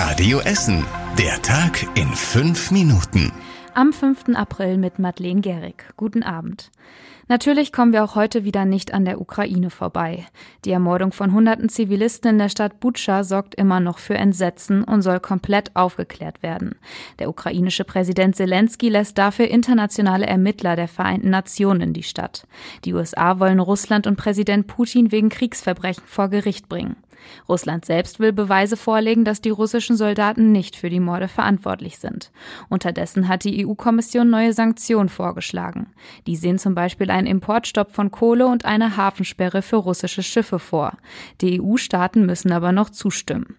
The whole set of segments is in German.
Radio Essen. Der Tag in fünf Minuten. Am 5. April mit Madeleine Gehrig. Guten Abend. Natürlich kommen wir auch heute wieder nicht an der Ukraine vorbei. Die Ermordung von hunderten Zivilisten in der Stadt Butscha sorgt immer noch für Entsetzen und soll komplett aufgeklärt werden. Der ukrainische Präsident Zelensky lässt dafür internationale Ermittler der Vereinten Nationen in die Stadt. Die USA wollen Russland und Präsident Putin wegen Kriegsverbrechen vor Gericht bringen. Russland selbst will Beweise vorlegen, dass die russischen Soldaten nicht für die Morde verantwortlich sind. Unterdessen hat die EU-Kommission neue Sanktionen vorgeschlagen. Die sehen zum Beispiel einen Importstopp von Kohle und eine Hafensperre für russische Schiffe vor. Die EU-Staaten müssen aber noch zustimmen.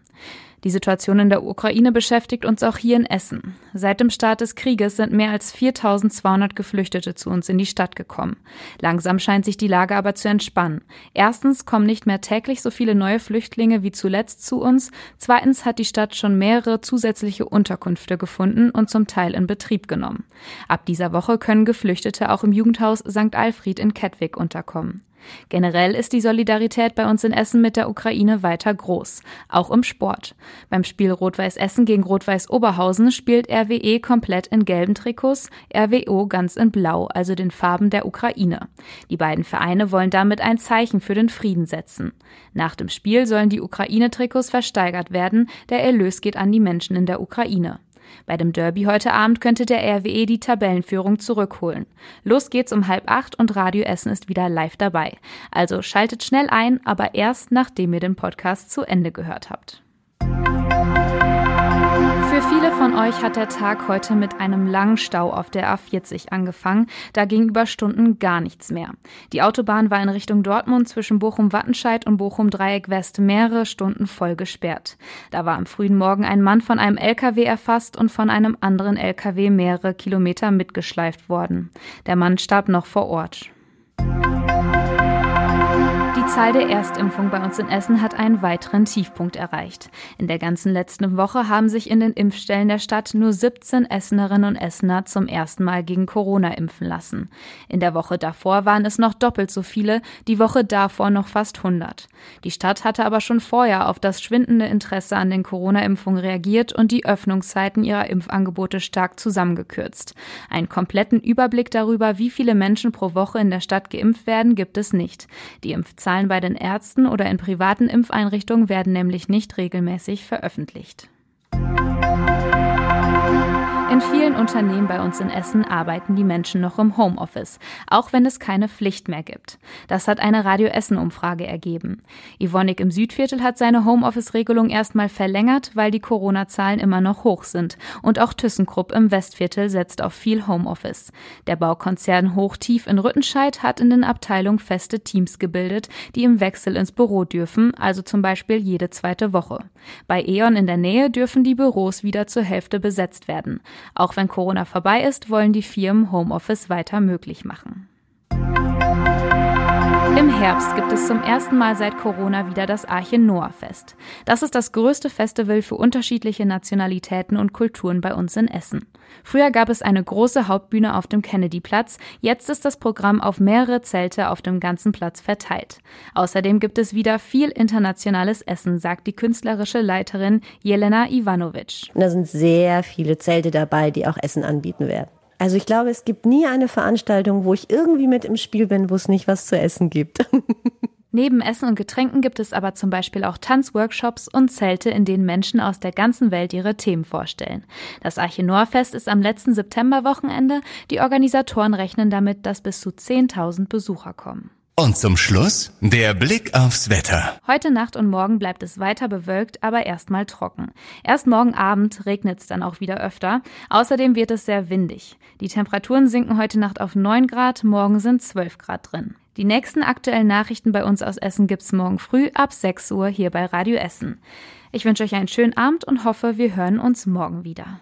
Die Situation in der Ukraine beschäftigt uns auch hier in Essen. Seit dem Start des Krieges sind mehr als 4200 Geflüchtete zu uns in die Stadt gekommen. Langsam scheint sich die Lage aber zu entspannen. Erstens kommen nicht mehr täglich so viele neue Flüchtlinge wie zuletzt zu uns. Zweitens hat die Stadt schon mehrere zusätzliche Unterkünfte gefunden und zum Teil in Betrieb genommen. Ab dieser Woche können Geflüchtete auch im Jugendhaus St. Alfred in Kettwig unterkommen. Generell ist die Solidarität bei uns in Essen mit der Ukraine weiter groß, auch im Sport. Beim Spiel Rot-Weiß Essen gegen Rot-Weiß Oberhausen spielt RWE komplett in gelben Trikots, RWO ganz in blau, also den Farben der Ukraine. Die beiden Vereine wollen damit ein Zeichen für den Frieden setzen. Nach dem Spiel sollen die Ukraine-Trikots versteigert werden, der Erlös geht an die Menschen in der Ukraine. Bei dem Derby heute Abend könnte der RWE die Tabellenführung zurückholen. Los geht's um halb acht und Radio Essen ist wieder live dabei. Also schaltet schnell ein, aber erst nachdem ihr den Podcast zu Ende gehört habt. Euch hat der Tag heute mit einem langen Stau auf der A40 angefangen. Da ging über Stunden gar nichts mehr. Die Autobahn war in Richtung Dortmund zwischen Bochum-Wattenscheid und Bochum-Dreieck-West mehrere Stunden voll gesperrt. Da war am frühen Morgen ein Mann von einem LKW erfasst und von einem anderen LKW mehrere Kilometer mitgeschleift worden. Der Mann starb noch vor Ort. Zahl der Erstimpfung bei uns in Essen hat einen weiteren Tiefpunkt erreicht. In der ganzen letzten Woche haben sich in den Impfstellen der Stadt nur 17 Essenerinnen und Essener zum ersten Mal gegen Corona impfen lassen. In der Woche davor waren es noch doppelt so viele, die Woche davor noch fast 100. Die Stadt hatte aber schon vorher auf das schwindende Interesse an den Corona-Impfungen reagiert und die Öffnungszeiten ihrer Impfangebote stark zusammengekürzt. Einen kompletten Überblick darüber, wie viele Menschen pro Woche in der Stadt geimpft werden, gibt es nicht. Die Impfzahlen Zahlen bei den Ärzten oder in privaten Impfeinrichtungen werden nämlich nicht regelmäßig veröffentlicht. In vielen Unternehmen bei uns in Essen arbeiten die Menschen noch im Homeoffice, auch wenn es keine Pflicht mehr gibt. Das hat eine Radio Essen Umfrage ergeben. Ivonik im Südviertel hat seine Homeoffice-Regelung erstmal verlängert, weil die Corona-Zahlen immer noch hoch sind. Und auch ThyssenKrupp im Westviertel setzt auf viel Homeoffice. Der Baukonzern Hochtief in Rüttenscheid hat in den Abteilungen feste Teams gebildet, die im Wechsel ins Büro dürfen, also zum Beispiel jede zweite Woche. Bei E.ON in der Nähe dürfen die Büros wieder zur Hälfte besetzt werden. Auch wenn Corona vorbei ist, wollen die Firmen Homeoffice weiter möglich machen. Im Herbst gibt es zum ersten Mal seit Corona wieder das Arche Noah Fest. Das ist das größte Festival für unterschiedliche Nationalitäten und Kulturen bei uns in Essen. Früher gab es eine große Hauptbühne auf dem Kennedy-Platz, jetzt ist das Programm auf mehrere Zelte auf dem ganzen Platz verteilt. Außerdem gibt es wieder viel internationales Essen, sagt die künstlerische Leiterin Jelena Ivanovic. Da sind sehr viele Zelte dabei, die auch Essen anbieten werden. Also ich glaube, es gibt nie eine Veranstaltung, wo ich irgendwie mit im Spiel bin, wo es nicht was zu essen gibt. Neben Essen und Getränken gibt es aber zum Beispiel auch Tanzworkshops und Zelte, in denen Menschen aus der ganzen Welt ihre Themen vorstellen. Das Arche Noah-Fest ist am letzten Septemberwochenende. Die Organisatoren rechnen damit, dass bis zu 10.000 Besucher kommen. Und zum Schluss der Blick aufs Wetter. Heute Nacht und morgen bleibt es weiter bewölkt, aber erstmal trocken. Erst morgen Abend regnet es dann auch wieder öfter. Außerdem wird es sehr windig. Die Temperaturen sinken heute Nacht auf 9 Grad, morgen sind 12 Grad drin. Die nächsten aktuellen Nachrichten bei uns aus Essen gibt's morgen früh ab 6 Uhr hier bei Radio Essen. Ich wünsche euch einen schönen Abend und hoffe, wir hören uns morgen wieder.